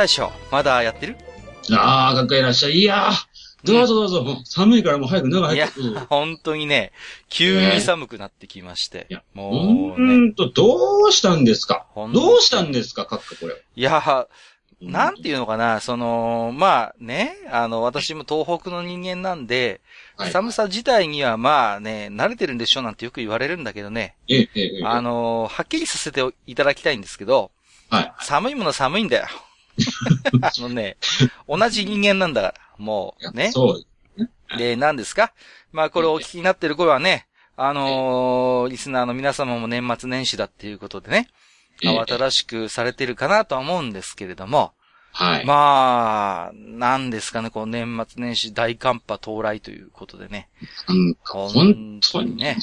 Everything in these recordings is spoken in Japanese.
大将まだやってる？ああ、かっこいらっしゃい。いやー、どうぞどうぞ。もう寒いからもう早く中いや入って。うん、本当にね、急に寒くなってきまして。いやもううね、ーんと、どうしたんですか？どうしたんですか？かっここれ。いや、なんていうのかな、その、まあね、あの、私も東北の人間なんで、はい寒さ自体にはまあね、慣れてるんでしょなんてよく言われるんだけどね、ええ、ええ、ええ。あの、はっきりさせていただきたいんですけど、はい。寒いものは寒いんだよ。あのね、同じ人間なんだから、もうね。そう。で、何ですか？まあこれをお聞きになってる頃はね、あのーリスナーの皆様も年末年始だっていうことでね、ええ慌ただしくされてるかなとは思うんですけれども、はい。まあ、なんですかね、こう年末年始大寒波到来ということでね。なんか、本当にね。ね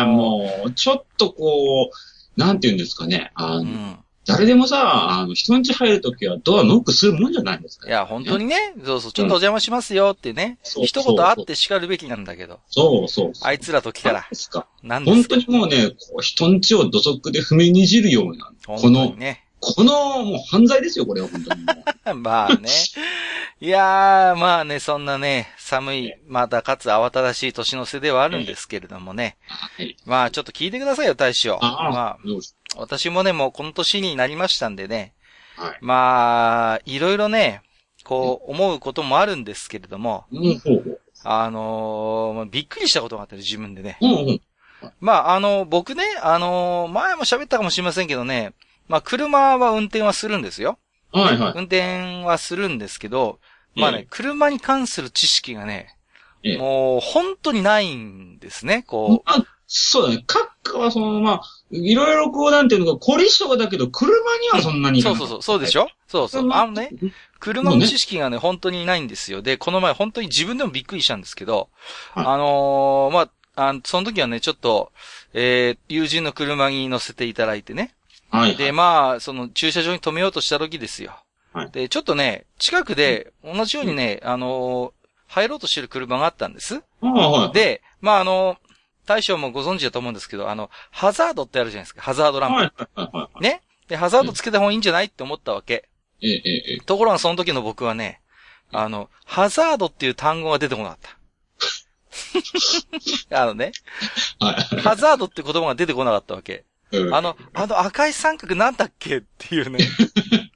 えもう、ちょっとこう、なんて言うんですかね。あの、うん。誰でもさ、あの、人ん家入るときはドアノックするもんじゃないですか。いや、本当にね、そうそう、ちょっとお邪魔しますよってね、そう一言あって叱るべきなんだけど、そうそう。あいつらと来たらですか。なんですか本当にもうね、こう人ん家を土足で踏みにじるような、本このね。この、もう犯罪ですよ、これは本当に。まあね。いやー、まあね、そんなね、寒い、またかつ慌ただしい年の瀬ではあるんですけれどもね。はい。まあちょっと聞いてくださいよ、大将。まあ、私もね、もうこの年になりましたんでね。はい。まあ、いろいろね、こう、思うこともあるんですけれども、うん。あのーまあびっくりしたことがあってね、自分でね。まあ、あの、僕ね、あのー前も喋ったかもしれませんけどね、まあ、車は運転はするんですよ。はい、はい。運転はするんですけど、まあね、ええ車に関する知識がね、ええもう、本当にないんですね、こまあ、そうだね。閣下はその、まあ、いろいろこう、なんていうのか、凝り性だけど、車にはそんなう。にそうそうそう、そうでしょ？そうそう。あのね、車の知識がね、本当にないんですよ。で、この前本当に自分でもびっくりしたんですけど、はいあのーまあ、あのその時はね、ちょっと、えー、友人の車に乗せていただいてね。はい。で、まあ、その駐車場に止めようとした時ですよ。はいで、ちょっとね、近くで、同じようにね、あのー入ろうとしてる車があったんです。はい。で、まあ、あの大将もご存知だと思うんですけど、あの、ハザードってあるじゃないですか。ハザードランプ。はい。ね？で、ハザードつけた方がいいんじゃないって思ったわけ。え、ええ。ところがその時の僕はね、あの、ハザードっていう単語が出てこなかった。あのね、はい。ハザードって言葉が出てこなかったわけ。うんあの、あの赤い三角なんだっけっていうね。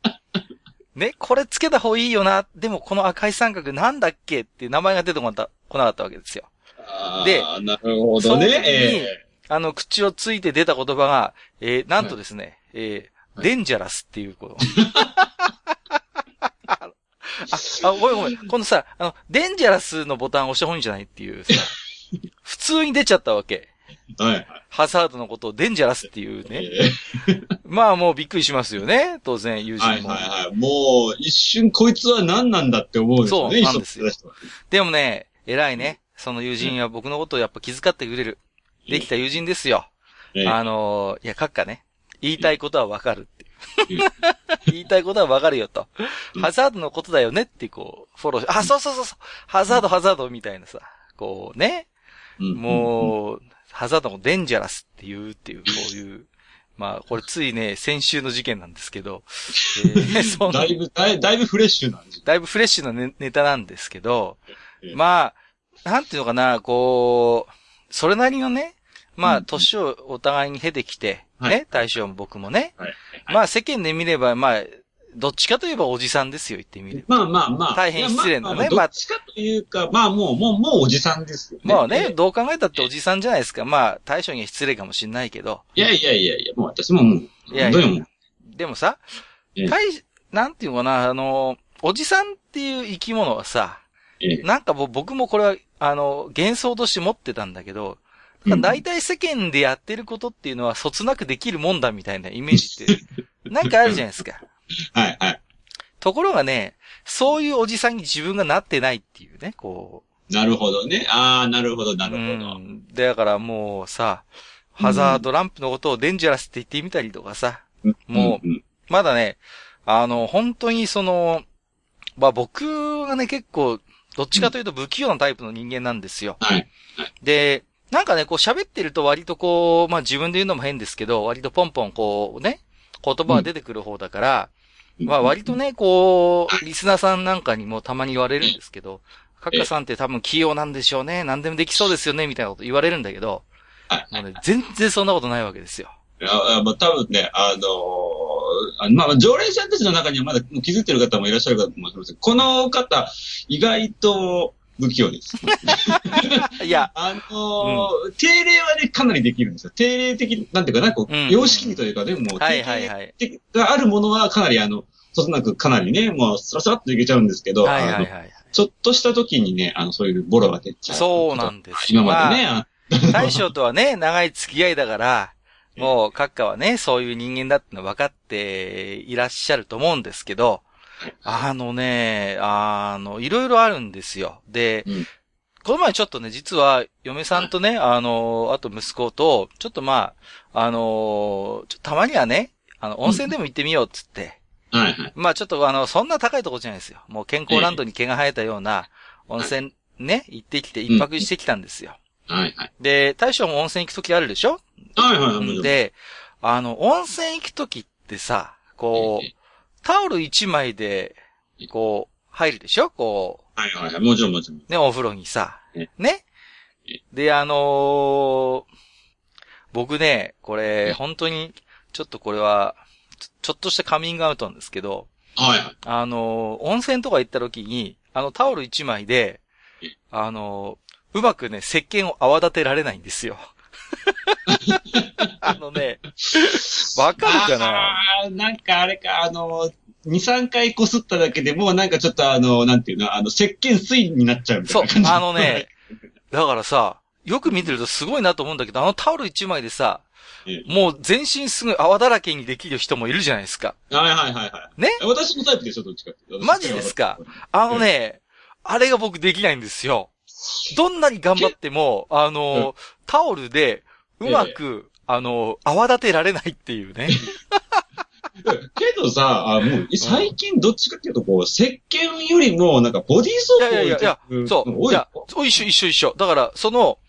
ね、これつけた方がいいよな。でもこの赤い三角なんだっけっていう名前が出てこなかったこなかったわけですよ。でなるほどね。その時にええあの、口をついて出た言葉が、えー、なんとですね、えー、はいデンジャラスっていうこと。あ、あ、ごめんごめん。今度さ、あの、デンジャラスのボタン押した方がいいんじゃないっていうさ、普通に出ちゃったわけ。はい、はい。ハザードのことをデンジャラスっていうね。えまあもうびっくりしますよね。当然、友えはい、人も。はい、はい。もう、一瞬こいつは何なんだって思うんですよね。そうなんですよでもね、偉いね。その友人は僕のことをやっぱ気遣ってくれる。できた友人ですよ。ええあのーいや、閣下ね。言いたいことはわかるって。言いたいことはわかるよとう。んハザードのことだよねってこう、フォローし、あ、そうそうそうそう。ハザード、ハザードみたいなさ。こうね。うんもう、ハザードもデンジャラスっていうっていう、こういう。まあ、これついね、先週の事件なんですけど、えー そのだいぶ、だいだいぶフレッシュなんですだいぶフレッシュなネネタなんですけどええ、まあ、なんていうのかな、こう、それなりのね、まあ、うん年をお互いに経てきて、はいね、大将も僕もね。はい。まあ、世間で見れば、まあ、どっちかといえばおじさんですよ、言ってみれば。まあまあまあ。大変失礼なねまあまあどっちかというか、まあもう、もう、もうおじさんですよね。まあね、えどう考えたっておじさんじゃないですか。まあ、大将には失礼かもしれないけど。えいやいやいやいや、もう私ももう、いやいやでもさええ、大、なんていうのかな、あの、おじさんっていう生き物はさ、ええなんか僕もこれは、あの、幻想として持ってたんだけど、だ大体世間でやってることっていうのは、そつなくできるもんだみたいなイメージって、なんかあるじゃないですか。はい、はい。ところがね、そういうおじさんに自分がなってないっていうね、こなるほどね。ああ、なるほど、なう。るほど。うん。だからもうさ、ハザードランプのことをデンジャラスって言ってみたりとかさ、もううん、うんまだね、あの、本当にその、まあ僕がね、結構、どっちかというと不器用なタイプの人間なんですよ。はい。で、なんかね、こう喋ってると割とこう、まあ自分で言うのも変ですけど、割とポンポンこうね、言葉が出てくる方だから、まあ割とね、こう、リスナーさんなんかにもたまに言われるんですけど、カッカさんって多分器用なんでしょうね、何でもできそうですよね、みたいなこと言われるんだけど、はい。もうね、全然そんなことないわけですよ。いや、まあ、多分ね、あのーあまあ、常連者たちの中にはまだ気づいてる方もいらっしゃるかと思いますこの方、意外と不器用です。いや、あのー定例はね、かなりできるんですよ。定例的、なんていうかな、こう、うん様式というかね、もう。定例があるものはかなりあの、そつなくかなりね、もう、スラスラっといけちゃうんですけど、はいはいはい。ちょっとした時にね、あの、そういうボロが出ちゃう。そうなんです今までね、あ大将とはね、長い付き合いだから、もう、閣下はね、そういう人間だっての分かっていらっしゃると思うんですけど、あのね、あの、いろいろあるんですよ。で、うんこの前ちょっとね、実は、嫁さんとね、あの、あと息子と、ちょっとまあ、あの、たまにはね、あの、温泉でも行ってみようっつって、はいはい。まあちょっとあの、そんな高いとこじゃないですよ。もう健康ランドに毛が生えたような温泉ね、行ってきて一泊してきたんですよ。はいはい。で、大将も温泉行くときあるでしょ？はいはい、もちろん、で、あの、温泉行くときってさ、こええう、タオル一枚で、こう、入るでしょ？こはいはいはい。もちろんもちろん。う、ね、お風呂にさえ。ね？えで、あのー僕ね、これ、本当に、ちょっとこれは、ちょっとしたカミングアウトなんですけど、はいはい。あのー温泉とか行った時に、あのタオル一枚でえ、あのーうまくね、石鹸を泡立てられないんですよ。あのね、わかるかな？なんかあれか、あの、2、3回こすっただけでもうなんかちょっとあの、なんていうの、あの、石鹸水になっちゃうみたそいうな感じ。あのね、だからさ、よく見てるとすごいなと思うんだけど、あのタオル一枚でさ、えもう全身すごい泡だらけにできる人もいるじゃないですか。はいはいはいはい。ね？私のタイプでしょ、どっちかって。マジですか？あのね、あれが僕できないんですよ。どんなに頑張っても、あの、タオルで、うまく、あの、泡立てられないっていうね。けどさ、あもう、最近どっちかっていうと、こう、石鹸よりも、なんかボディーソープをいやいやいやうんそう。多いいや、そう一緒一緒一緒。だから、その、うん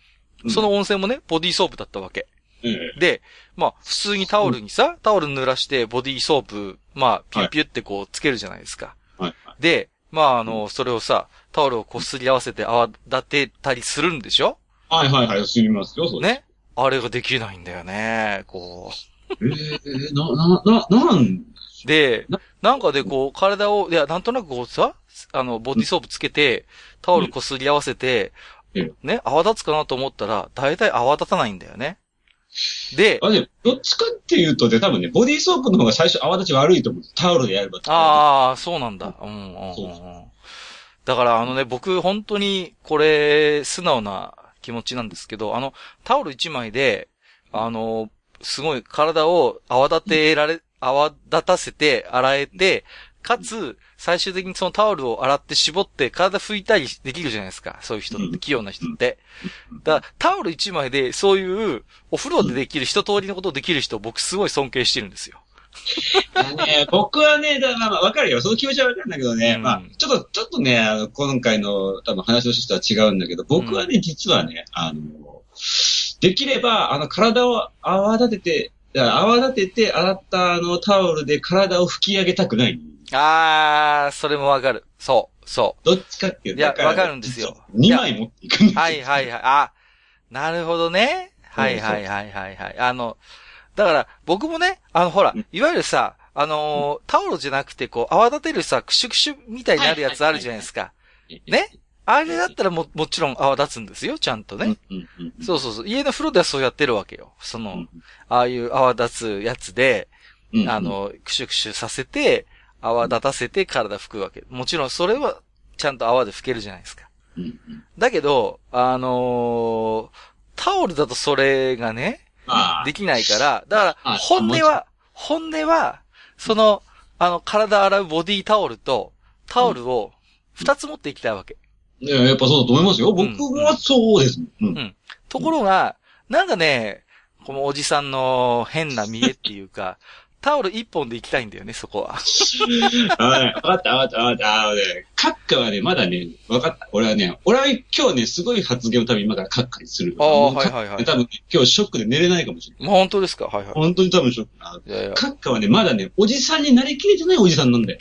その温泉もね、ボディーソープだったわけ。ええで、まあ、普通にタオルにさ、タオル濡らして、ボディーソープ、まあ、ピュッピュってこう、つけるじゃないですか。はい。で、まあ、あの、それをさ、タオルをこすり合わせて泡立てたりするんでしょ？はいはいはい、知りますよ、そう。ね？あれができないんだよね、こえー、な、な、な、なん、う？でな、なんかでこう、体を、いや、なんとなくこうさ、あの、ボディーソープつけて、タオルこすり合わせてうん、ね、泡立つかなと思ったら、大体泡立たないんだよね。で、あ、で、どっちかっていうとね、多分ね、ボディーソープの方が最初泡立ち悪いと思う。タオルでやれば。ああ、そうなんだ。うんうんうだからあのね、僕本当にこれ素直な気持ちなんですけど、あの、タオル一枚で、あの、すごい体を泡立てられ、泡立たせて洗えて、かつ、最終的にそのタオルを洗って絞って体拭いたりできるじゃないですか。そういう人って、うん器用な人って。だから、タオル一枚で、そういう、お風呂でできる、一通りのことをできる人を僕すごい尊敬してるんですよ。ね、僕はね、だまあまあわかるよ。その気持ちはわかるんだけどね、うんまあ、ちょっと、ちょっとね、あの、今回の多分話の趣旨とは違うんだけど、僕はね、実はね、あの、できれば、あの、体を泡立てて、いや泡立てて洗ったあのタオルで体を拭き上げたくない。あー、それもわかる。そう、そう。どっちかっていうと。いやだらわかるんですよ2枚持っていくんですよはいはいはい。あ、なるほどね。はいはいはいはいはい。あの、だから僕もね、あのほらうん、いわゆるさ、あのータオルじゃなくてこう泡立てるさ、クシュクシュみたいになるやつあるじゃないですか。ね？あれだったらも、もちろん泡立つんですよ、ちゃんとね。そうそうそう。家の風呂ではそうやってるわけよ。その、うんああいう泡立つやつで、うんあ、の、クシュクシュさせて、泡立たせて体拭くわけ。もちろんそれはちゃんと泡で拭けるじゃないですか。だけど、あのータオルだとそれがね、まあで、きないから、だから、あ本音は、本音は、その、あの、体洗うボディタオルと、タオルを二つ持っていきたいわけ。いややっぱそうだと思いますよ。僕はそうですもん。うん。んところが、なんかね、このおじさんの変な見栄っていうか、タオル一本で行きたいんだよね、そこは。はい。わかった、わかった、わかった。あのね、カッカはね、まだね、わかった。俺はね、俺は今日ね、すごい発言を多分今からカッカにする。ああはいはいはい多分ね今日ショックで寝れないかもしれない。まあ本当ですか？はいはい。本当に多分ショックな。いやいや。カッカはね、まだね、おじさんになりきれてないおじさんなんだよ。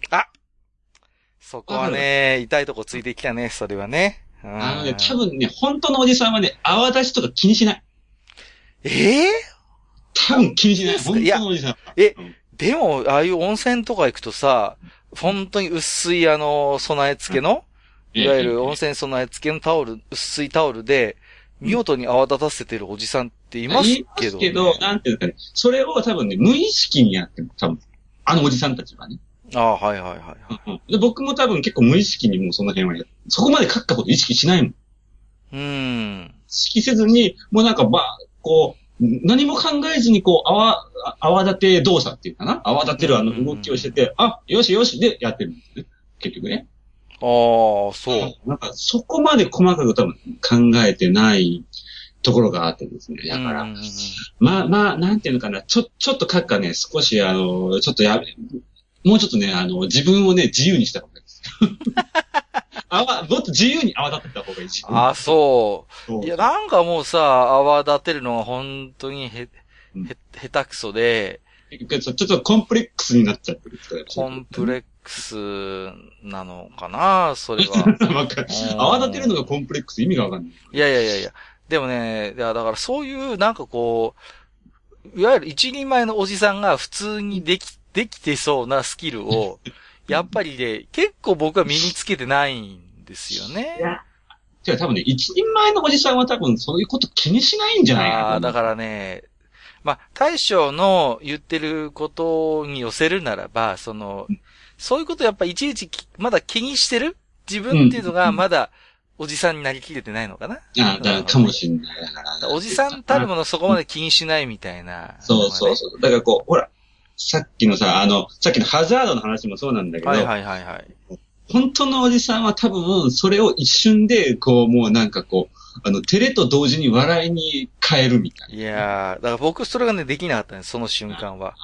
そこはね、痛いとこついてきたね、それはね。うんあのね、多分ね、本当のおじさんはね、泡立ちとか気にしない。ええ多分気にしない。本当のおじさんは。えうんでも、ああいう温泉とか行くとさ、本当に薄いあの、備え付けの、いわゆる温泉備え付けのタオル、薄いタオルで、見事に泡立たせてるおじさんっていますけど、ね。けど、なんていうかね、それを多分ね、無意識にやっても、多分、あのおじさんたちはね。ああ、はいはいはいはい。で僕も多分結構無意識にもうその辺はやそこまで書くこと意識しないもん。うーん。意識せずに、もうなんかば、こう、何も考えずにこう、泡、泡立て動作っていうかな？泡立てるあの動きをしてて、あ、よしよしでやってるんですね。結局ね。ああ、そう。なんかそこまで細かく多分考えてないところがあってですね。だから、うんうんうんまあまあ、なんていうのかな、ちょ、ちょっと書くかね、少しあの、ちょっとやめ、もうちょっとね、あの、自分をね、自由にした方がいいです。あわ、もっと自由に泡立てた方がいいし。ああ、そ。そういや、なんかもうさ、泡立てるのが本当にへ、うんへ、下手くそで、ちょっとコンプレックスになっちゃってるコンプレックスなのかなそれは。泡立てるのがコンプレックス意味がわかんない。いやいやいやいや。でもね、いやだからそういう、なんかこう、いわゆる一人前のおじさんが普通にでき、できてそうなスキルを、やっぱりね、結構僕は身につけてないんですよね。じゃあ多分ね、一人前のおじさんは多分そういうこと気にしないんじゃないかな。ああ、だからね、まあ、大将の言ってることに寄せるならば、その、そういうことやっぱいちいちきまだ気にしてる？自分っていうのがまだおじさんになりきれてないのかな、ああ、だかもしんない。だからおじさんたるものそこまで気にしないみたいな、そうそうそう。だからこう、ほら、さっきのさ、あの、さっきのハザードの話もそうなんだけど、はいはいはいはい。本当のおじさんは多分、それを一瞬で、こう、もうなんかこう、あの、照れと同時に笑いに変えるみたいいやー、だから僕それがね、できなかったんです、その瞬間は。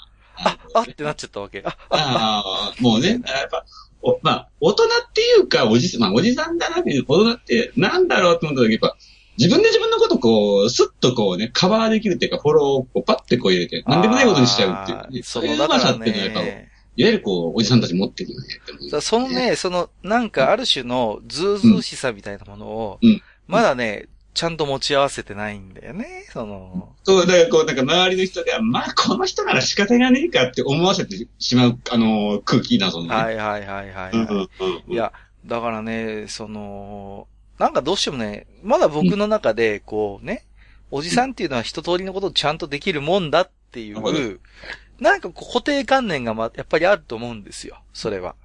な。あ、あってなっちゃったわけ。あ、ああ、もうね、やっぱ、おまあ、大人っていうか、おじまあ、おじさんだなっていう、大人ってなんだろうって思った時、やっぱ、自分で自分のことこう、スッとこうね、カバーできるっていうか、フォローをこうパッてこう入れて、なんでもないことにしちゃうっていう。ね、そういうのうまさっていうのはやっぱ、いわねゆるこう、おじさんたち持ってるよねそのね、その、なんかある種のズうずうしさみたいなものをうん、まだね、ちゃんと持ち合わせてないんだよね、その、そう、だからこう、なんか周りの人が、まあ、この人なら仕方がねえかって思わせてしまう、あの、空気な、そのね。はいはいはいはい、うんうんはい。うん。いや、だからね、その、なんかどうしてもね、まだ僕の中で、こうね、おじさんっていうのは一通りのことをちゃんとできるもんだっていう、なんか固定観念がま、やっぱりあると思うんですよ、それは。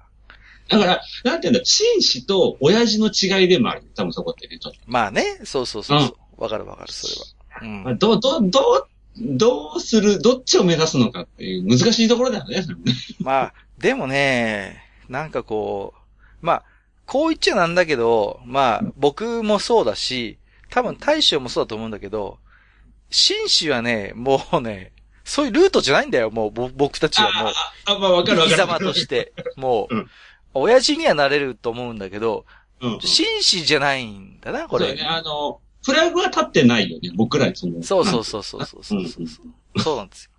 だから、なんていうんだ、紳士と親父の違いでもある。多分そこってね。まあね、そうそうそうそう。わ、かるわかる、それは。うんまあ、どう、どう、どう、どうする、どっちを目指すのかっていう難しいところだよね。まあ、でもね、なんかこう、まあ、こう言っちゃなんだけど、まあ、僕もそうだし、多分大将もそうだと思うんだけど、紳士はね、もうね、そういうルートじゃないんだよ、もう、ぼ僕たちはもう。あ、まあ、わかるわかる。生き様として。もう、うん親父にはなれると思うんだけど、うんうん。紳士じゃないんだな、これ。そうだね、あの、フラグは立ってないよね、僕らにその。そうそうそうそうそうそうそう。そうなんですよ。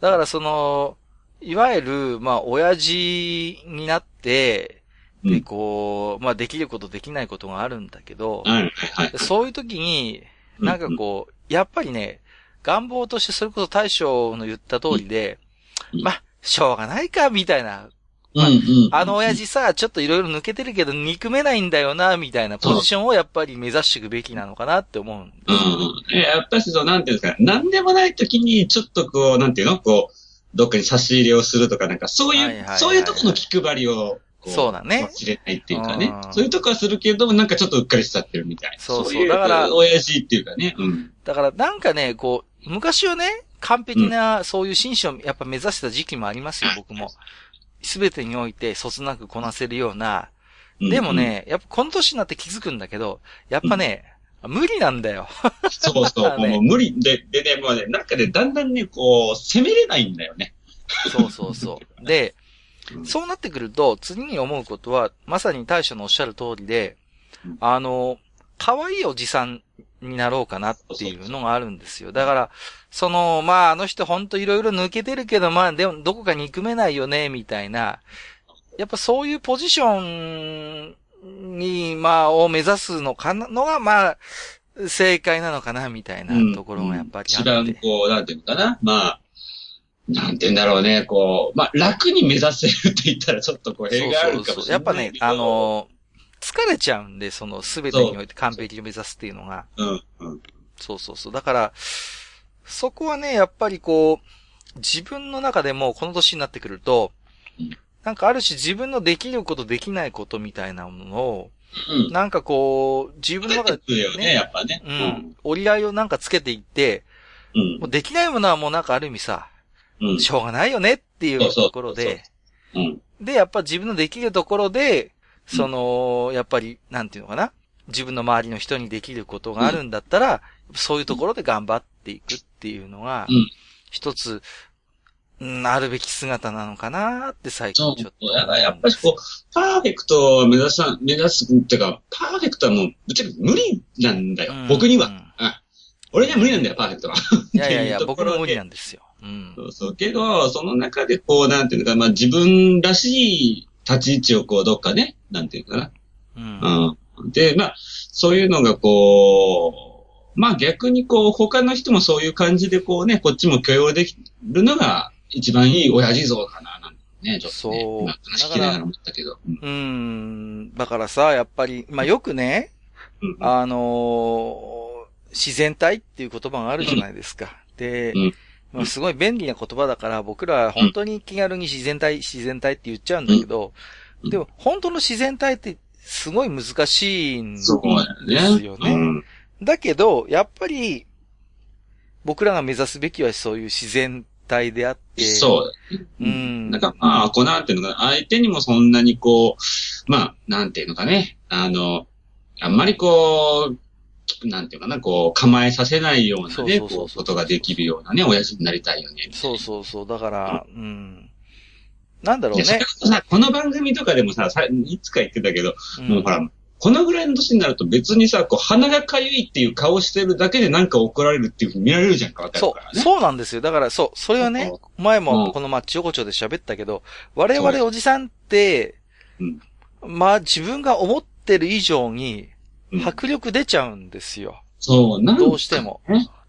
だからその、いわゆる、まあ、親父になって、で、うんこう、まあ、できることできないことがあるんだけど、はい、はい、はい。そういう時に、なんかこう、やっぱりね、願望としてそれこそ大将の言った通りで、うんまあ、しょうがないか、みたいな。うん、うん。あの親父さ、ちょっといろいろ抜けてるけど、憎めないんだよな、みたいなポジションをやっぱり目指していくべきなのかなって思うんですよね。うんうん。えやっぱりそう、なんていうんですか、なんでもない時に、ちょっとこう、なんていうのこう、どっかに差し入れをするとか、なんか、そういう、そういうとこの気配りを、こう、そうだねかもしれないっていうかねう。んそういうとこはするけども、なんかちょっとうっかりしちゃってるみたいな。そうそういうだから親父っていうかね。うん。だからなんかね、こう、昔はね、完璧な、そういう紳士をやっぱ目指してた時期もありますよ、僕も。すべてにおいて、そつなくこなせるような。うんでも、ね、やっぱこの年になって気づくんだけど、やっぱね、無理なんだよ。そうそう、ねもう無理で、でね、もうね、なんかね、だんだんね、こう、攻めれないんだよね。そうそうそう。でう、んそうなってくると、次に思うことは、まさに大将のおっしゃる通りでうん、あの、可愛いおじさんになろうかなっていうのがあるんですよ。だから、その、まあ、あの人ほんといろいろ抜けてるけど、まあ、でも、どこか憎めないよね、みたいな。やっぱそういうポジションに、まあ、を目指すのかな、のが、まあ、正解なのかな、みたいなところがやっぱりあ一って。番こう、なんていうのかな。まあ、なんて言うんだろうね、こう、まあ、楽に目指せるって言ったらちょっとこう、弊があるかもしれないけど。やっぱね、あ、の、疲れちゃうんで、その、すべてにおいて完璧を目指すっていうのが。うん、うん。そうそうそう。だから、そこはね、やっぱりこう、自分の中でもこの年になってくるとうん、なんかある種自分のできることできないことみたいなものを、うん。なんかこう、自分の中で、出てくるよね、ねやっぱね。うん、折り合いをなんかつけていって、うん。もうできないものはもうなんかある意味さ、うん。しょうがないよねっていうところで、うん。で、やっぱ自分のできるところで、その、やっぱり、なんていうのかな？自分の周りの人にできることがあるんだったら、そういうところで頑張っていくっていうのがうん、一つ、うんあるべき姿なのかなって最近ちょっと。やっぱりこう、パーフェクトを目指さ、目指すっていうか、パーフェクトはもう、ぶっちゃけ無理なんだよ。うん僕には、俺には無理なんだよ、パーフェクトは。いやいやいや 僕も無理なんですよ。うんそ。うそう。けど、その中でこう、なんていうのか、まあ自分らしい立ち位置をこう、どっかね、なんていうのかな。うん。うん。で、まあ、そういうのがこう、まあ逆にこう、他の人もそういう感じでこうね、こっちも許容できるのが一番いい親父像かな、なんてね、ちょっとね。そう今話聞きながら思ったけど。うんうん。だからさ、やっぱり、まあよくね、うんあのー自然体っていう言葉があるじゃないですか。で、うんまあ、すごい便利な言葉だから、僕らは本当に気軽に自然体、自然体って言っちゃうんだけど、うんでも本当の自然体ってすごい難しいんですよね。よね。うんだけど、やっぱり、僕らが目指すべきはそういう自然体であって、そう。うんなんかまあ、こうなんていうのかな、相手にもそんなにこう、まあ、なんていうのかね、あの、あんまりこう、なんていうかな、こう、構えさせないようなね、こう、ことができるようなね、親父になりたいよね。そうそうそう。だから、うん。なんだろういや、それねこ。そさ、この番組とかでもさ、さいつか言ってたけど、うんもうほら、このぐらいの年になると別にさ、こう、鼻がかゆいっていう顔してるだけでなんか怒られるっていうふうに見られるじゃんか、わかるそう。そうなんですよ。だから、そう、それはね、前うんもこのまあ、ちょこちょで喋ったけど、我々おじさんって、うんまあ、自分が思ってる以上に、うん迫力出ちゃうんですよ。そう、なんどうしても。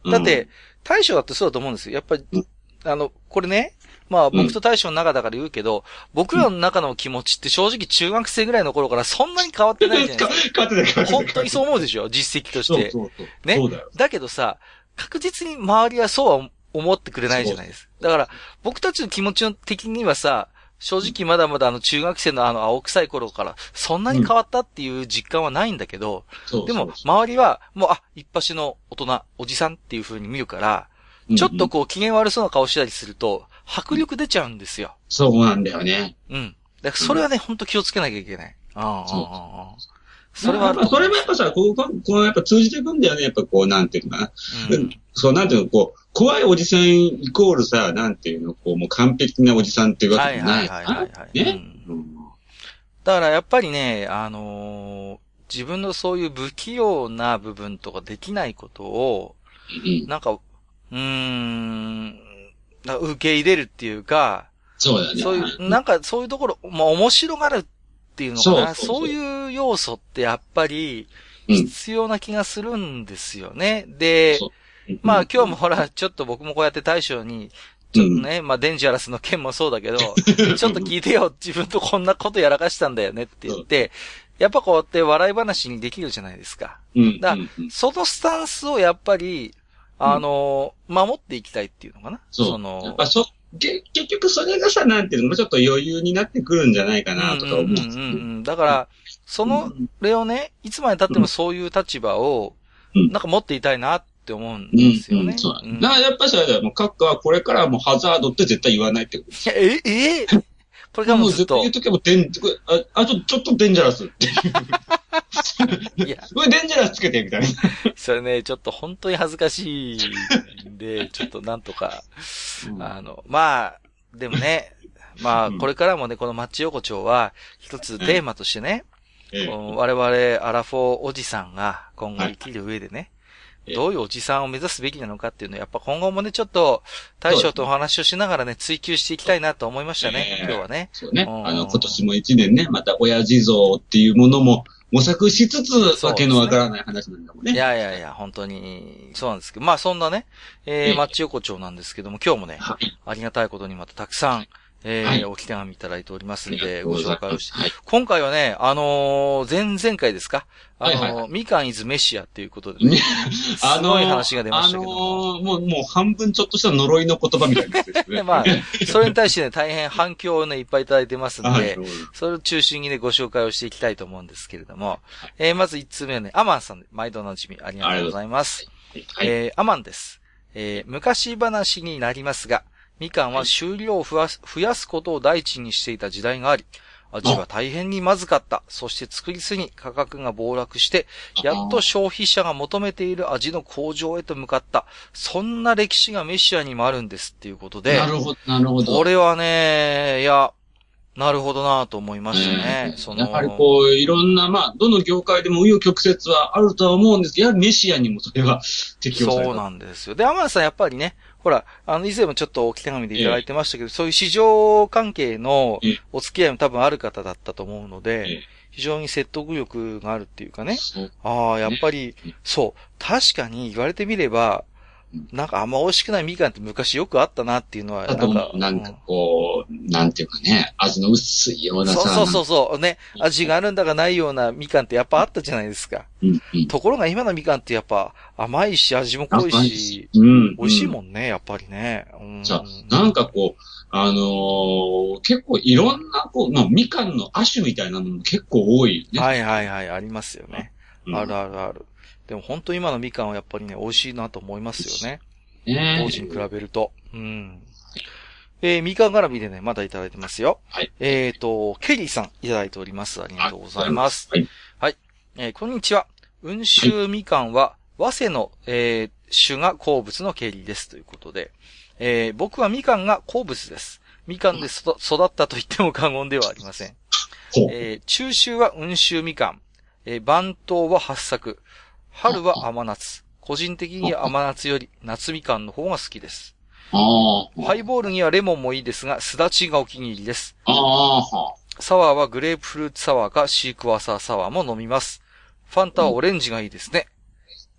だって、、大将だってそうだと思うんですよ。やっぱりうん、あの、これね、まあ僕と大将の中だから言うけど、僕らの中の気持ちって正直中学生ぐらいの頃からそんなに変わってないじゃないですか。勝ってた、勝ってた。本当にそう思うでしょ？実績として。そうそうそう。ね？そうだよ。だけどさ、確実に周りはそうは思ってくれないじゃないですか。だから、僕たちの気持ちの的にはさ、正直まだまだあの中学生のあの青臭い頃からそんなに変わったっていう実感はないんだけど、でも周りはもうあ、一発の大人、おじさんっていう風に見るから、ちょっとこう機嫌悪そうな顔したりすると、迫力出ちゃうんですよ。そうなんだよね。うん。だからそれはね、ほんと気をつけなきゃいけない。ああそれはあそれもやっぱさ、こう、こう、やっぱ通じてくんだよね。やっぱこう、なんていうのかな。うんそう、なんていうの、こう、怖いおじさんイコールさ、なんていうの、こう、もう完璧なおじさんっていうわけじゃない。はいはいはいはいはいね。ううんだからやっぱりね、あのー自分のそういう不器用な部分とかできないことを、うんなんか、うーん、受け入れるっていうか、そうだね。そういう、なんかそういうところ、まあ面白がるっていうのかな、そういう要素ってやっぱりうん必要な気がするんですよね。で まあ今日もほら、ちょっと僕もこうやって大将に、ちょっとね、まあデンジャラスの件もそうだけど、ちょっと聞いてよ、自分とこんなことやらかしたんだよねって言って、やっぱこうやって笑い話にできるじゃないですか。うん。だうんうんそのスタンスをやっぱり、あの、守っていきたいっていうのかな？そう。やのっ、ぱそ、け結局それがさ、なんていうの、もうちょっと余裕になってくるんじゃないかなとか思うんうんうんうんうん。だから、その、れをね、いつまで経ってもそういう立場を、うんなんか持っていたいなって思うんうんですよね。うんそうだうんね。だからやっぱりそれ。もう、カッカはこれからはもうハザードって絶対言わないってこと。え、え、え？これからもうずっと言う、ときもデン、あ、あ、ちょ、ちょっとデンジャラスっていう。いや、これデンジャラスつけてみたいな。それね、ちょっと本当に恥ずかしいんで、ちょっとなんとか、あの、まあ、でもね、まあ、うんこれからもね、このマッチ横丁は、一つテーマとしてね、ええ我々アラフォーおじさんが今後生きる上でね、ええどういうおじさんを目指すべきなのかっていうのを、やっぱ今後もね、ちょっと、大将とお話をしながらね、追求していきたいなと思いましたね、ええ今日はね。そうね。うんあの、今年も一年ね、また親父像っていうものも模索しつつ、わけのわからない話なんだもんね。いやいやいや、本当に、そうなんですけど、まあそんなね、えー、ええマッチ横丁なんですけども、今日もね、はい。ありがたいことにまたたくさん、えーはいお手紙いただいておりますんで、ご紹介をして。はい。今回はね、あのー前々回ですか？あのーはいはいみかんイズメシアっていうことでね、ね すごい話が出ましたけども。あのーもう、もう半分ちょっとした呪いの言葉みたいなやつですね。まあ、それに対してね、大変反響をね、いっぱいいただいてますんで、はい。それを中心にね、ご紹介をしていきたいと思うんですけれども、えーまず1つ目はね、アマンさんで、毎度おなじみありがとうございます。はい。えーアマンです。えー昔話になりますが、みかんは収量を増やす増やすことを第一にしていた時代があり、味は大変にまずかった。そして作りすぎ価格が暴落して、やっと消費者が求めている味の向上へと向かった。そんな歴史がメシアにもあるんですっていうことで、なるほど、なるほど。これはね、いや、なるほどなと思いましたね。うんそのやはりこう、いろんな、まあ、どの業界でも紆余曲折はあるとは思うんですけど、やはりメシアにもそれは適用された。そうなんですよ。で、天野さんやっぱりね、ほら、あの、以前もちょっとお手紙でいただいてましたけど、そういう市場関係のええ。お付き合いも多分ある方だったと思うので、ええ。非常に説得力があるっていうかね。ああ、やっぱり、そう、確かに言われてみればうん、なんかあんま美味しくないみかんって昔よくあったなっていうのは、あと、なんかこう、なんていうかね、味の薄いようなさ。そうそうそうそう、ね、味があるんだかないようなみかんってやっぱあったじゃないですか。うん。うん。ところが今のみかんってやっぱ甘いし味も濃いし、うん。美味しいん。もんね、やっぱりね。うんじゃあ、なんかこう、あのー結構いろんな、こう、まあ、みかんの亜種みたいなのも結構多いよね。はいはいはい、ありますよね。うんあるあるある。でも本当今のみかんはやっぱりね、美味しいなと思いますよね。ね当時に比べると。うん。えー、みかん絡みでね、まだいただいてますよ。はい。えーと、ケリーさんいただいております。ありがとうございます。はい。えーこんにちは。温州みかんは、早生の、えー種が好物のケリーです。ということで、えー僕はみかんが好物です。みかんでそ育ったと言っても過言ではありません。えー中秋は温州みかん。えー晩冬は八作。春は甘夏。個人的には甘夏より夏みかんの方が好きです。ハイボールにはレモンもいいですが、すだちがお気に入りです。サワーはグレープフルーツサワーかシークワーサーサワーも飲みます。ファンタはオレンジがいいですね。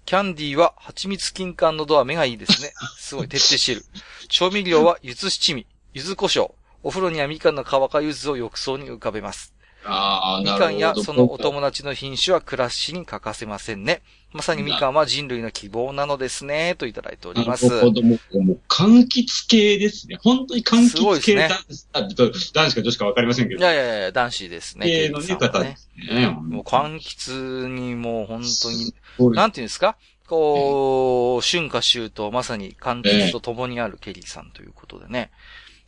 キャンディーは蜂蜜金柑のドアメがいいですね。すごい徹底している。調味料は柚子七味、柚子胡椒。お風呂にはみかんの皮か柚子を浴槽に浮かべます。ああ、み。かんやそのお友達の品種は暮らしに欠かせませんね。まさにみかんは人類の希望なのですね、といただいております。なるほど。もう、もう、柑橘系ですね。本当に柑すごい橘系男子、あ男子か女子かわかりませんけど。いやいやいや、男子ですね。系のね、方ですね。もう柑橘にもう本当に、なんていうんですか？こう、春夏秋冬、まさに柑橘と共にあるケリーさんということでね。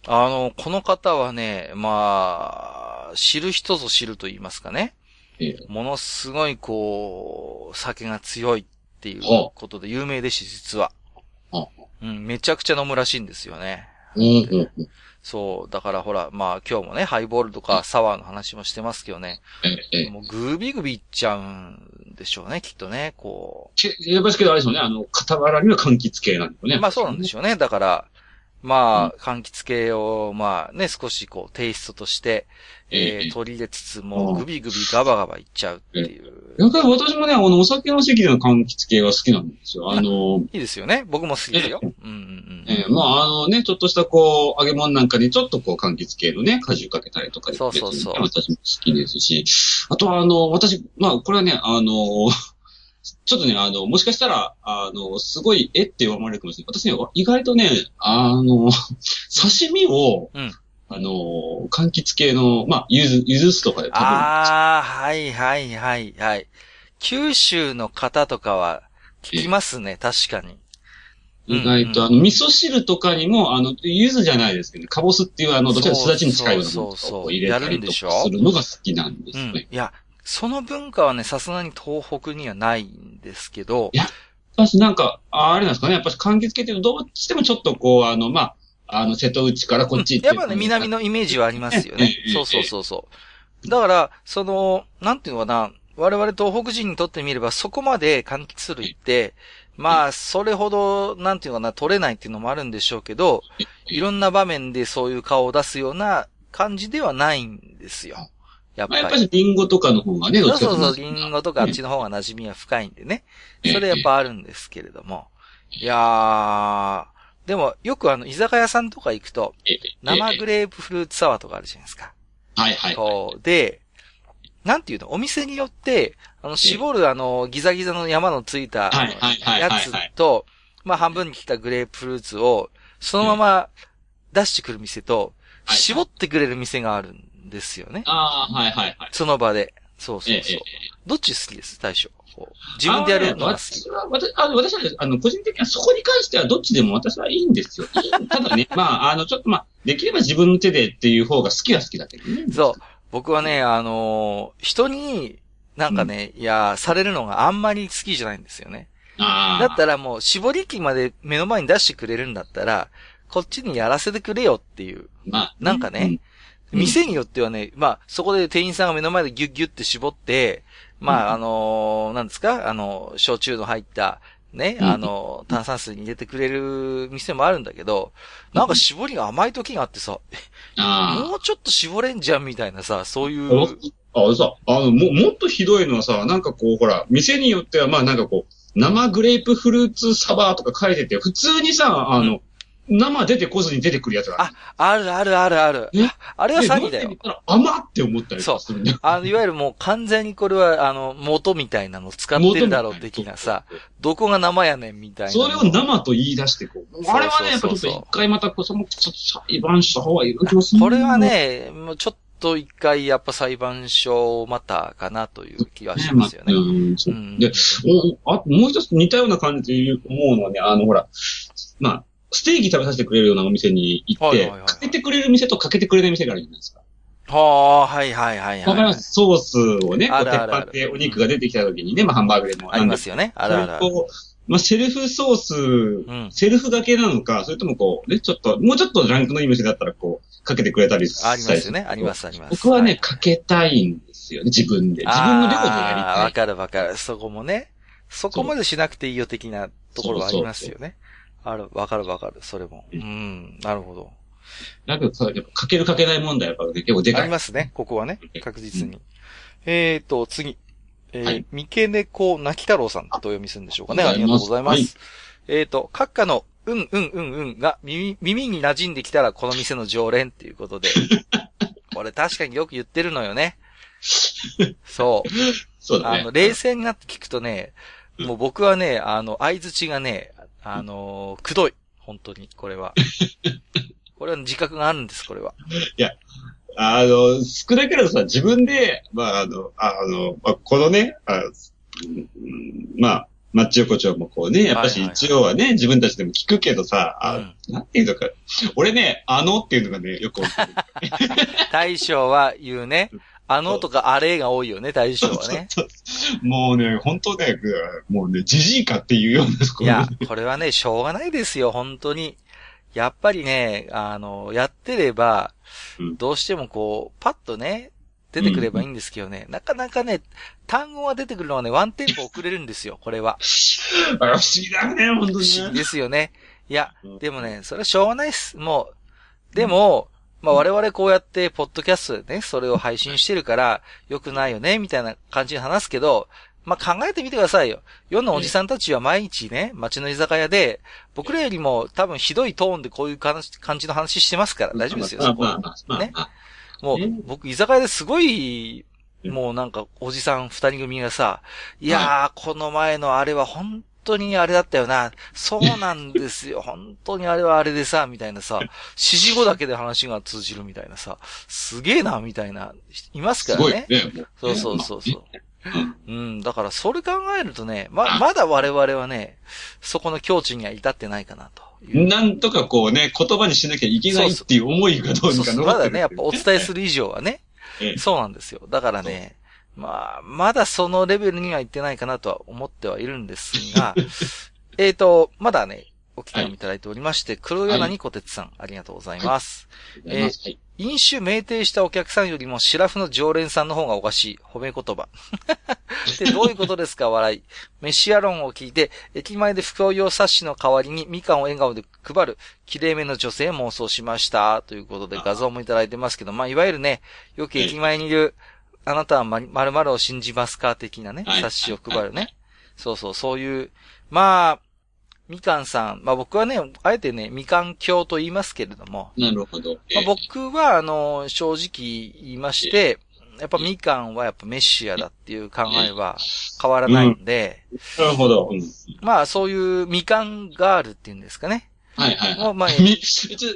あの、この方はね、まあ、知る人ぞ知ると言いますかね。ええものすごいこう、酒が強いっていうことで有名でし、実はは。うん、めちゃくちゃ飲むらしいんですよね。そう。だからほら、まあ今日もね、ハイボールとかサワーの話もしてますけどね。もうグビグビいっちゃうんでしょうね、きっとね、こけやっぱりけどあれですよね、あの、傍らには柑橘系なんですよう。ね。まあそうなんでしょうね。だから、まあ、柑橘系を、まあね、少しこう、テイストとして、えええー取り入れつつも、グビグビガバガバいっちゃうっていう。やっぱり私もね、あの、お酒の席での柑橘系は好きなんですよ。あの、いいですよね。僕も好きですよ。うんうんうん。えーまあ、あのね、ちょっとしたこう、揚げ物なんかにちょっとこう、柑橘系のね、果汁かけたりとかでそうそうそう私も好きですし、あとはあの、私、まあ、これはね、あの、ちょっとね、あの、もしかしたら、あの、すごい、えって思われるかもしれない。私ね、意外とね、あの、刺身を、うんあの、柑橘系の、まあ、ゆず、ゆず酢とかで食べるんですよ。ああ、はいはいはいはい。九州の方とかは聞きますね、確かに。意外と、あの、味噌汁とかにも、あの、ゆずじゃないですけど、かぼすっていう、あの、どちらかすだちに近いようなものとかそうそうそうを入れたりとかするのが好きなんですうん。いや、その文化はね、さすがに東北にはないんですけど。い、や私なんか、ああれなんですかね、やっぱり柑橘系ってどうしてもちょっとこう、あの、まあ、あの、瀬戸内からこっち行って、やっぱね、南のイメージはありますよね。ええ。そうそうそうそう。だから、その、なんていうのかな、我々東北人にとってみれば、そこまで柑橘類って、まあ、それほど、なんていうのかな、取れないっていうのもあるんでしょうけど、いろんな場面でそういう顔を出すような感じではないんですよ。やっまあ、やぱり。っぱりリンゴとかの方がね、そうそうそう、リンゴとかあっちの方が馴染みは深いんでね。ええそれやっぱあるんですけれども。いやー、でもよくあの、居酒屋さんとか行くと、ええ生えグレープフルーツサワーとかあるじゃないですか。えはいはい。で、なんていうの？お店によって、あの、絞るあの、ギザギザの山のついた、やつと、まあ半分に切ったグレープフルーツを、そのまま出してくる店と、はい絞ってくれる店があるんですよね。ああ、はいはいはい。その場で。そうそうそうえ。どっち好きです大将？自分でやるのが好き。私は、私あの私はね、あの、個人的にはそこに関してはどっちでも私はいいんですよ。ただね、まあ、あの、ちょっとまあ、できれば自分の手でっていう方が好きは好きだけどね。そう。僕はね、あのー人に、なんかね、いや、されるのがあんまり好きじゃないんですよね。ああ。だったらもう、絞り器まで目の前に出してくれるんだったら、こっちにやらせてくれよっていう。まあ、なんかね、うん店によってはね、まあ、そこで店員さんが目の前でギュッギュッって絞って、まあ、うん。あのーなんですか？あの、焼酎の入った、ね、うん。あの、炭酸水に入れてくれる店もあるんだけど、なんか絞りが甘い時があってさ、あもうちょっと絞れんじゃんみたいなさ、そういう、あ。あ、さ、あの、も、もっとひどいのはさ、なんかこう、ほら、店によっては、まあなんかこう、生グレープフルーツサバーとか書いてて、普通にさ、あの、生出てこずに出てくるやつがある。あるあるあるある。え？あれはで詐欺だよ甘って思ったりするんだよ。あの、いわゆるもう完全にこれは、あの、元みたいなの使ってるだろう的なさ、どこが生やねんみたいな。それを生と言い出してこう。あれはね、やっぱちょっと一回またこう、その、ちょっと裁判した方がいい気がする。これは、ね、もうちょっと一回やっぱ裁判所またかなという気がしますよね。うんそううんで、おあもう一つ似たような感じで思うのはね、あの、ほら、まあ、ステーキ食べさせてくれるようなお店に行って、はいはいはいかけてくれる店とかけてくれない店があるじゃないですか。はあ、はいはいはいはい。わかりますソースをね、こう鉄あるあるある板でお肉が出てきた時にね、まあハンバーグでも。ありますよね。あるあるある。まあ、セルフソース、んセルフがけなのか、それともこう、ね、ちょっと、もうちょっとランクのいい店だったら、こう、かけてくれたりしたありますよね。ありますあります。僕はね、いかけたいんですよね、自分で。自分の量でやりあーわたい。かるわかる。そこもね。そこまでしなくていいよ的なところはありますよね。ある、わかるわかる。それも。ううんん、なるほど。だけどさ、やっぱかけるかけない問題はやっぱね結構でかい。ありますね。ここはね。確実に。えーと、次。えーはい三毛猫泣き太郎さんとお読みするんでしょうかね。あありがとうございます。はいえーと、閣下の、うんうんうんうんが耳耳に馴染んできたらこの店の常連っていうことで。これ確かによく言ってるのよね。そう。そうだね。あの、冷静になって聞くとね、うんもう僕はね、あの、相づちがね、あのーくどい。本当に、これは。これは自覚があるんです、これは。あの、少なければさ、自分で、まあ、あの、ああの、まあ、このね、あうんまあ、マッチ横丁もこうね、やっぱしはいはいはい一応はね、自分たちでも聞くけどさ、あうんなんていうのか、俺ね、あのっていうのがね、よく。大将は言うね。あのとかあれが多いよね、大将はね。もうね、本当ね、もうね、じじいかっていうような、いや、これはね、しょうがないですよ、本当に。やっぱりね、あの、やってればうん、どうしてもこう、パッとね、出てくればいいんですけどね、なかなかね、単語が出てくるのはね、ワンテンポ遅れるんですよ、これは。あ不思議だね、本当にね。不思議ですよね。いやうん、でもね、それはしょうがないっす。もう、でも、まあ我々こうやって、ポッドキャストでね、それを配信してるから、良くないよね、みたいな感じで話すけど、まあ考えてみてくださいよ。世のおじさんたちは毎日ね、街の居酒屋で、僕らよりも多分ひどいトーンでこういう感じの話してますから、大丈夫ですよ、そこは。ねまあもうね、僕居酒屋ですごい、もうなんか、おじさん二人組がさ、いやー、この前のあれは本当にあれだったよな。そうなんですよ。本当にあれはあれでさ、みたいなさ、指示語だけで話が通じるみたいなさ、すげえな、みたいな、いますからね。そうそうそうそう。うんうん、だからそれ考えるとね、ま、まだ我々はね、そこの境地には至ってないかなと。なんとかこうね、言葉にしなきゃいけないっていう思いがどうにかそうそう残ってるまだね、やっぱお伝えする以上はね、ええそうなんですよ。だからね、まあ、まだそのレベルには行ってないかなとは思ってはいるんですが、えっと、まだね、お機会をいただいておりまして、黒柳小鉄さん、ありがとうございます。えはい飲酒酩酊したお客さんよりもシラフの常連さんの方がおかしい。褒め言葉。で、どういうことですか笑い。メシア論を聞いて、駅前で服用冊子の代わりにみかんを笑顔で配る、綺麗めの女性を妄想しました。ということで画像もいただいてますけど、まあ、いわゆるね、よく駅前にいる、あなたはま〇〇を信じますか的なねはい、冊子を配るはい。ね。そうそう、そういう、まあ、みかんさん、まあ僕はね、あえてね、みかん教と言いますけれども、なるほど。えまあえ僕は、あの、正直言いまして、やっぱみかんはやっぱメシアだっていう考えは変わらないんで、なるほど。うん。まあそういうみかんガールっていうんですかね。はいはいはい。まあ、み、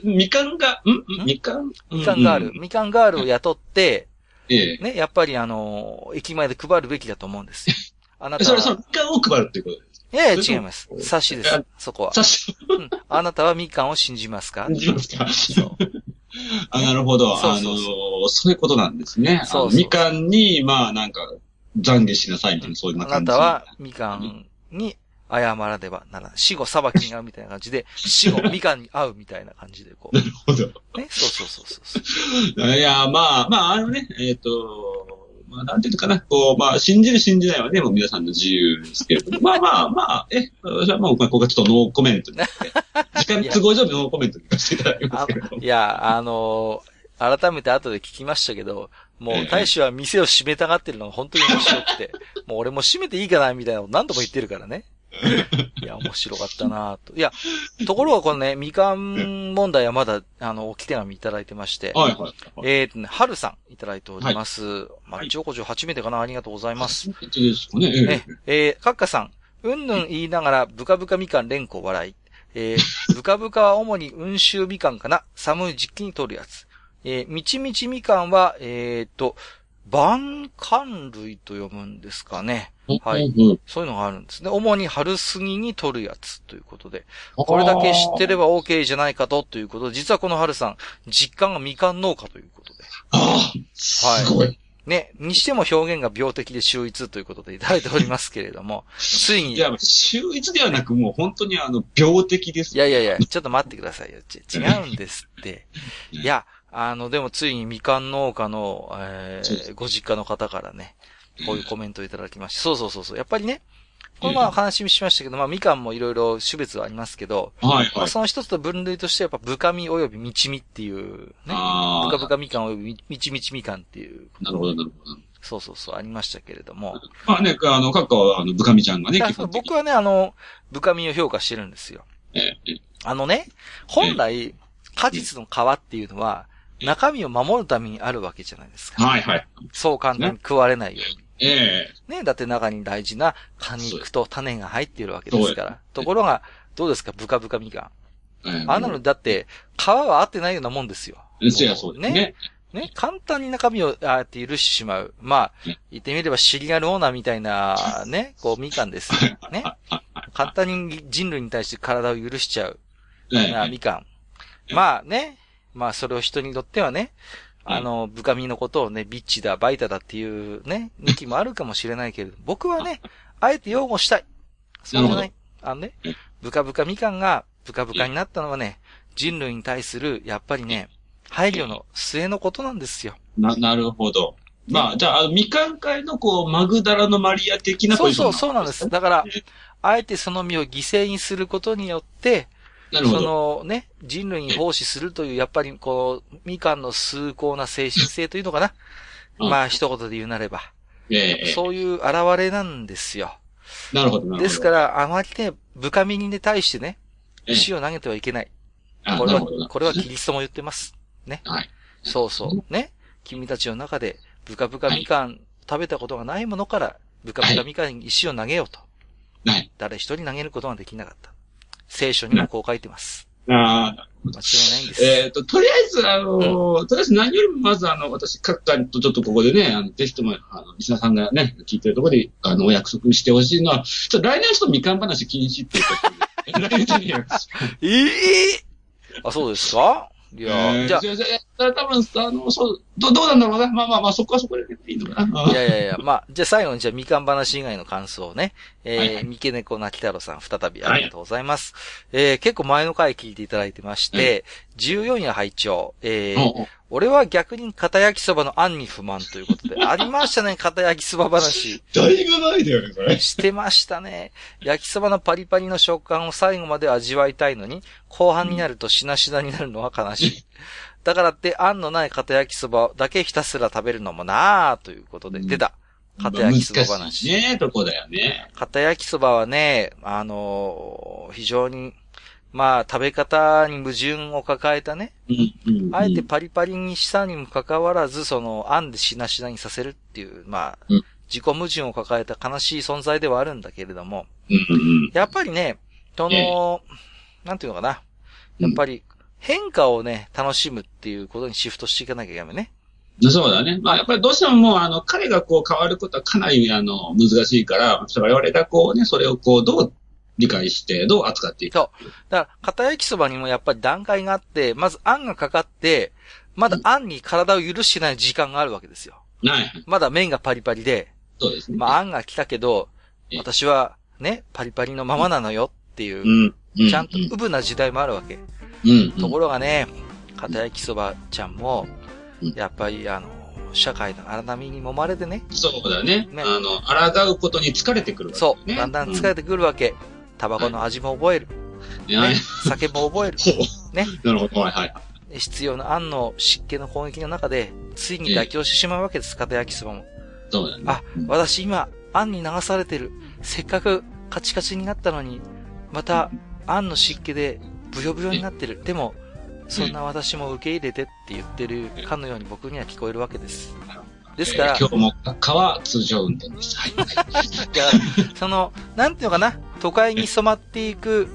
みかんが、ん？ん？みかん？みかんガール、うんみかんガールを雇って、ええ。ね、やっぱりあの、駅前で配るべきだと思うんですよ。あなたそれ、そのは、みかんを配るっていうことです。いやいや違います。冊子です。そこは。さし、うんあなたはみかんを信じますか？信じますか？そう。あ、なるほど。そうあのそうそ、そういうことなんですね。そうみかんに、まあなんか、懺悔しなさいみたいな、そういうあ感じ。なたはみかんに謝らねばならない。死後裁きに遭うみたいな感じで、死後みかんに会うみたいな感じで、こう。なるほど。ね、そうそうそうそうそう。いや、まあ、まあ、あのね、えっ、と、まあ、なんていうのかな、こう、まあ、信じる信じないはね、もう皆さんの自由ですけれども、まあまあまあ、え、私はもう、ここがちょっとノーコメントに、時間都合上ノーコメントにさせていただきまあすけれども。いや、あのー改めて後で聞きましたけど、もう大使は店を閉めたがってるのが本当に面白くて、もう俺も閉めていいかなみたいなの何度も言ってるからね。いや、面白かったなと。いや、ところがこのね、みかん問題はまだ、あの、おき手紙いただいてまして、はいはい。えーとね、はるさんいただいております。まあ、はいジョコジョ初めてかな？ありがとうございます。本当ですかね。ええ、えー、カッカさん、うんぬん言いながら、ブカブカみかん連呼笑い。えー、ブカブカは主に温州みかんかな？寒い時期に取るやつ。えー、みちみちみかんは、えーと、晩寒類と読むんですかね。えはいそういうのがあるんですね。主に春過ぎに取るやつということで。これだけ知ってれば OK じゃないかと、ということで、実はこの春さん、実感がみかん農家ということで。ああ、すごい。ね、にしても表現が病的で秀逸ということでいただいておりますけれども、ついに、いや、秀逸ではなく、もう本当にあの、病的です。いやいやいや、ちょっと待ってくださいよ。ち違うんですって。いや、あの、でもついにみかん農家の、えー、ご実家の方からね、こういうコメントをいただきまして、そうそうそうそう。やっぱりね、このまま話しましたけど、まあ、みかんもいろいろ種別はありますけど、まあ、はい。はい。その一つと分類としてやっぱ、ブカミ及びみちみっていう、ね、ああブカブカみかん及びみみちみちみかんっていう、なるほど、なるほど。そうそうそう、ありましたけれども、まあね、あの、カッカは、あの、ブカミちゃんがね、いや基本的に。僕はね、あの、ブカミを評価してるんですよ。ええええ。あのね、本来、果実の皮っていうのは、中身を守るためにあるわけじゃないですか。はいはい。そう簡単に食われないように。ええね、だって中に大事な果肉と種が入っているわけですから。ところが、どうですか、ブカブカみかん。ええあんなのだって、皮は合ってないようなもんですよ。そうですね。ね、簡単に中身をああやって許してしまう。まあね、言ってみればシリアルオーナーみたいな、ね、こう、みかんですよ。ね。簡単に人類に対して体を許しちゃう。ええなみかん。まあね、まあそれを人にとってはね、あの、ブカミのことをね、ビッチだ、バイタだっていうね、向きもあるかもしれないけれど、僕はね、あえて擁護したい。そうじゃない。あのねうん、ブカブカみかんがブカブカになったのはね、人類に対する、やっぱりね、配慮の末のことなんですよ。な、なるほど。まあ、じゃあ、みかん界のこう、マグダラのマリア的なそうそう、そうなんです。だから、あえてその身を犠牲にすることによって、そ。のね、人類に奉仕するという、やっぱりこう、みかんの崇高な精神性というのかな。うんまあ、一言で言うなれば。ええそういう現れなんですよ。なるほど、なるほど。ですから、あまりね、部下身に対してね、ええ石を投げてはいけない。あこれはこれはキリストも言ってます。ね。はい。そうそう。ね。君たちの中で、ブカブカみかん食べたことがないものから、ブカブカみかんに石を投げようと。はい。誰一人投げることができなかった。聖書にもこう書いてます。ああ、間違いないんです。えっ、と、とりあえず、あのーとりあえず何よりもまず、あの、私、各界とちょっとここでね、あの、ぜひとも、あの、リスナーさんがね、聞いてるところで、あの、お約束してほしいのは、ちょっと来年はちょっとみかん話禁止っていうことで。来年にはええあ、そうですか？いやえーじゃあ、じゃあ、多分、あの、そう、どどうなんだろうな。まあまあまあ、そこはそこでいいのかな。あ、いやいやいや、まあ、じゃあ最後にじゃあみかん話以外の感想をね、えー、はいはい三毛猫なき太郎さん再びありがとうございます。えー、結構前の回聞いていただいてまして、14夜拝聴えー、おう俺は逆に片焼きそばの案に不満ということで、ありましたね、片焼きそば話。だいぶ前だよね、これ。してましたね。焼きそばのパリパリの食感を最後まで味わいたいのに、後半になるとしなしなになるのは悲しい。だからって、あんのない片焼きそばだけひたすら食べるのもなぁ、ということで、出た。片焼きそば難話。しいね、とこだよね。片焼きそばはね、あのー非常に、まあ、食べ方に矛盾を抱えたね。あえてパリパリにしたにもかかわらず、その、あんでしなしなにさせるっていう、まあうん、自己矛盾を抱えた悲しい存在ではあるんだけれども。やっぱりね、その、なんていうのかな。やっぱり、変化をね、楽しむっていうことにシフトしていかなきゃいけないね。そうだね。まあ、やっぱりどうしてももう、あの、彼がこう変わることはかなり、あの、難しいから、我々がこうね、それをこう、どう理解して、どう扱っていくか。だから、片焼きそばにもやっぱり段階があって、まずあんがかかって、まだあんに体を許してない時間があるわけですよ。はい。まだ麺がパリパリで、そうですね。まああんが来たけどえ、私はね、パリパリのままなのよっていうう、ん。うん。ちゃんとウブな時代もあるわけ。うん。ところがね、片焼きそばちゃんもうん、やっぱりあの、社会の荒波に揉まれてね、そうだね。ねあの、抗うことに疲れてくるわけそう、ね。だんだん疲れてくるわけ。タバコの味も覚える。うん。はいね、酒も覚える。ほうね。なるほど。はいはい。必要なあんの湿気の攻撃の中で、ついに妥協してしまうわけです、片焼きそばも。そうだね。あうん私今、あんに流されてる。せっかくカチカチになったのに、また、あんの湿気でブヨブヨになってる。でも、そんな私も受け入れてって言ってるかのように僕には聞こえるわけです。ですからえー今日も、川通常運転です。はい。はいその、なんていうのかな、都会に染まっていく、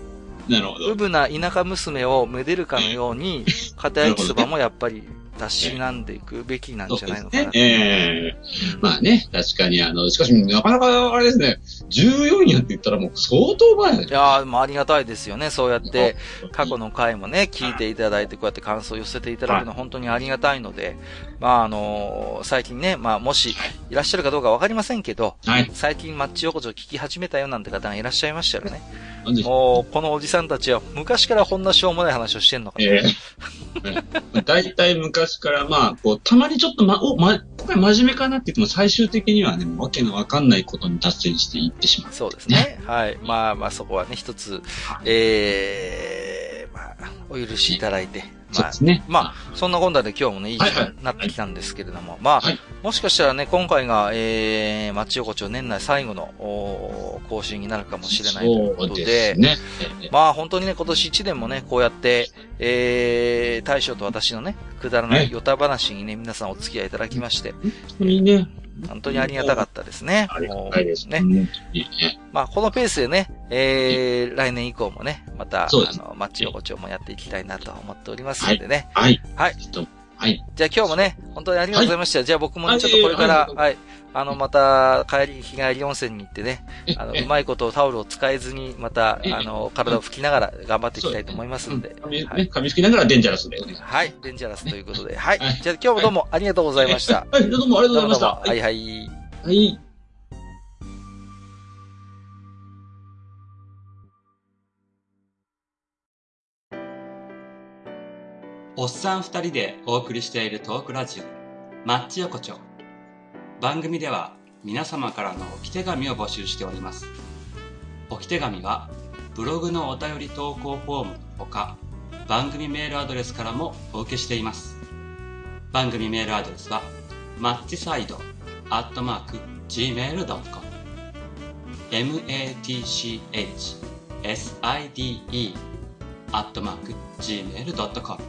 なるほど。うぶな田舎娘をめでるかのように、片焼きそばもやっぱり、たしなんでいくべきなんじゃないのかな。ええ。まあね、確かに、あの、しかし、なかなか、あれですね、14位やって言ったらもう相当前だいやー、もうありがたいですよね。そうやって、過去の回もね、聞いていただいて、こうやって感想を寄せていただくのは本当にありがたいので、まあ、あのー最近ね、まあ、もし、い。らっしゃるかどうかわかりませんけど、はい。最近マッチ横丁聞き始めたよなんて方がいらっしゃいましたらね、もう、このおじさんたちは昔からこんなしょうもない話をしてんのかな。ええ大体昔から、まあ、こう、たまにちょっと、ま、お、ま、今回真面目かなって言っても、最終的にはね、わけのわかんないことに達成していってしまう。そうですね。はい。まあまあそこはね、一つ、ええまあ、お許しいただいて、まあそうで、すね。まあ、そんなこんなで今日もね、いい時はい。はい間になってきたんですけれども、まあ、はい。もしかしたらね、今回が、えー、町横丁年内最後の、おー更新になるかもしれないということで、ですね。ええまあ本当にね、今年1年もね、こうやって、えー、大将と私のね、くだらないね。ヨタ話にね、皆さんお付き合いいただきまして、本当にね、本当にありがたかったですね。ありがたいですね。まあ、このペースでね、えー、来年以降もね、また、あの、マッチ横丁もやっていきたいなと思っておりますのでね。はい。はい。ちょっと、はい。じゃあ今日もね、本当にありがとうございました。じゃあ僕もね、ちょっとこれから、はいはい。あの、また、帰り、日帰り温泉に行ってね、あの、えうまいことタオルを使えずに、また、えあの、体を拭きながら頑張っていきたいと思いますので。髪ね、はい。髪拭きながらデンジャラスだよね。はい。デンジャラスということで。はいはい。じゃあ今日もどうもありがとうございました。はい、どうもありがとうございました。はいはい。はい。おっさん二人でお送りしているトークラジオ、マッチ横丁。番組では皆様からの置き手紙を募集しております。置き手紙はブログのお便り投稿フォームほか、番組メールアドレスからもお受けしています。番組メールアドレスは、マッチサイドアットマーク gmail.com matchside アットマーク gmail.com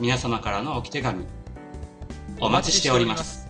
皆様からの置き手紙、お待ちしております。